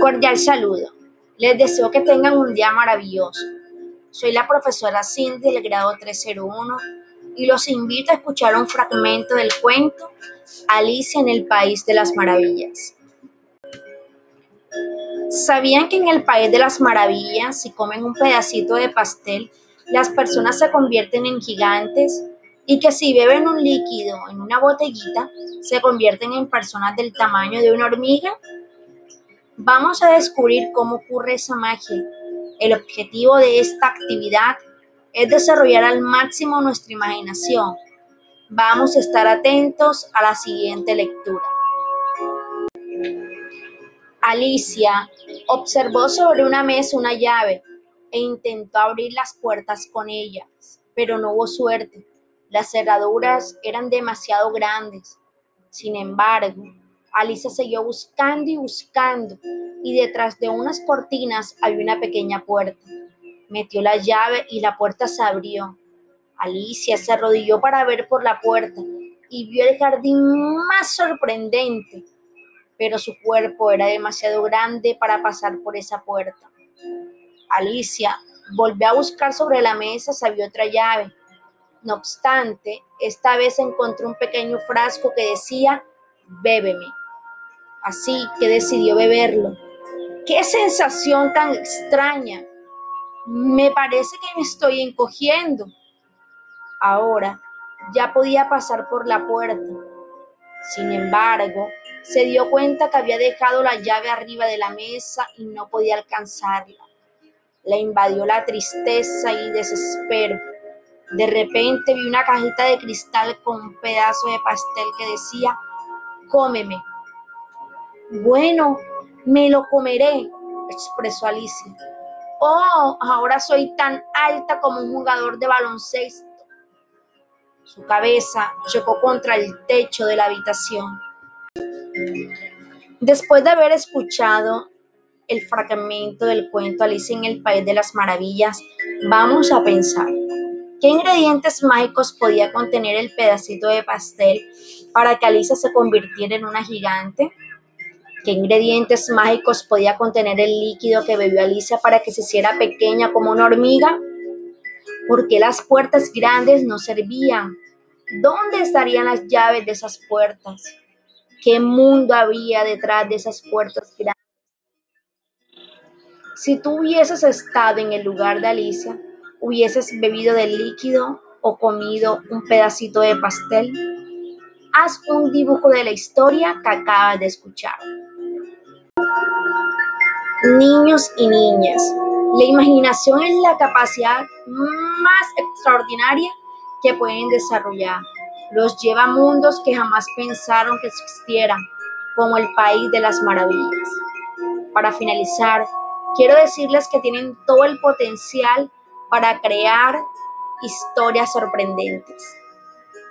Cordial saludo. Les deseo que tengan un día maravilloso. Soy la profesora Cindy del grado 301 y los invito a escuchar un fragmento del cuento Alicia en el País de las Maravillas. ¿Sabían que en el País de las Maravillas, si comen un pedacito de pastel, las personas se convierten en gigantes? Y que si beben un líquido en una botellita, se convierten en personas del tamaño de una hormiga? Vamos a descubrir cómo ocurre esa magia. El objetivo de esta actividad es desarrollar al máximo nuestra imaginación. Vamos a estar atentos a la siguiente lectura. Alicia observó sobre una mesa una llave e intentó abrir las puertas con ella, pero no hubo suerte. Las cerraduras eran demasiado grandes. Sin embargo, Alicia siguió buscando y buscando, y detrás de unas cortinas había una pequeña puerta. Metió la llave y la puerta se abrió. Alicia se arrodilló para ver por la puerta y vio el jardín más sorprendente, pero su cuerpo era demasiado grande para pasar por esa puerta. Alicia volvió a buscar sobre la mesa si había otra llave. No obstante, esta vez encontró un pequeño frasco que decía, bébeme así que decidió beberlo. ¡Qué sensación tan extraña! Me parece que me estoy encogiendo. Ahora ya podía pasar por la puerta. Sin embargo, se dio cuenta que había dejado la llave arriba de la mesa y no podía alcanzarla. Le invadió la tristeza y desespero. De repente vi una cajita de cristal con un pedazo de pastel que decía, cómeme. Bueno, me lo comeré, expresó Alicia. Oh, ahora soy tan alta como un jugador de baloncesto. Su cabeza chocó contra el techo de la habitación. Después de haber escuchado el fragmento del cuento Alicia en el País de las Maravillas, vamos a pensar, ¿qué ingredientes mágicos podía contener el pedacito de pastel para que Alicia se convirtiera en una gigante? ¿Qué ingredientes mágicos podía contener el líquido que bebió Alicia para que se hiciera pequeña como una hormiga? ¿Por qué las puertas grandes no servían? ¿Dónde estarían las llaves de esas puertas? ¿Qué mundo había detrás de esas puertas grandes? Si tú hubieses estado en el lugar de Alicia, hubieses bebido del líquido o comido un pedacito de pastel. Haz un dibujo de la historia que acabas de escuchar. Niños y niñas, la imaginación es la capacidad más extraordinaria que pueden desarrollar. Los lleva a mundos que jamás pensaron que existieran, como el país de las maravillas. Para finalizar, quiero decirles que tienen todo el potencial para crear historias sorprendentes.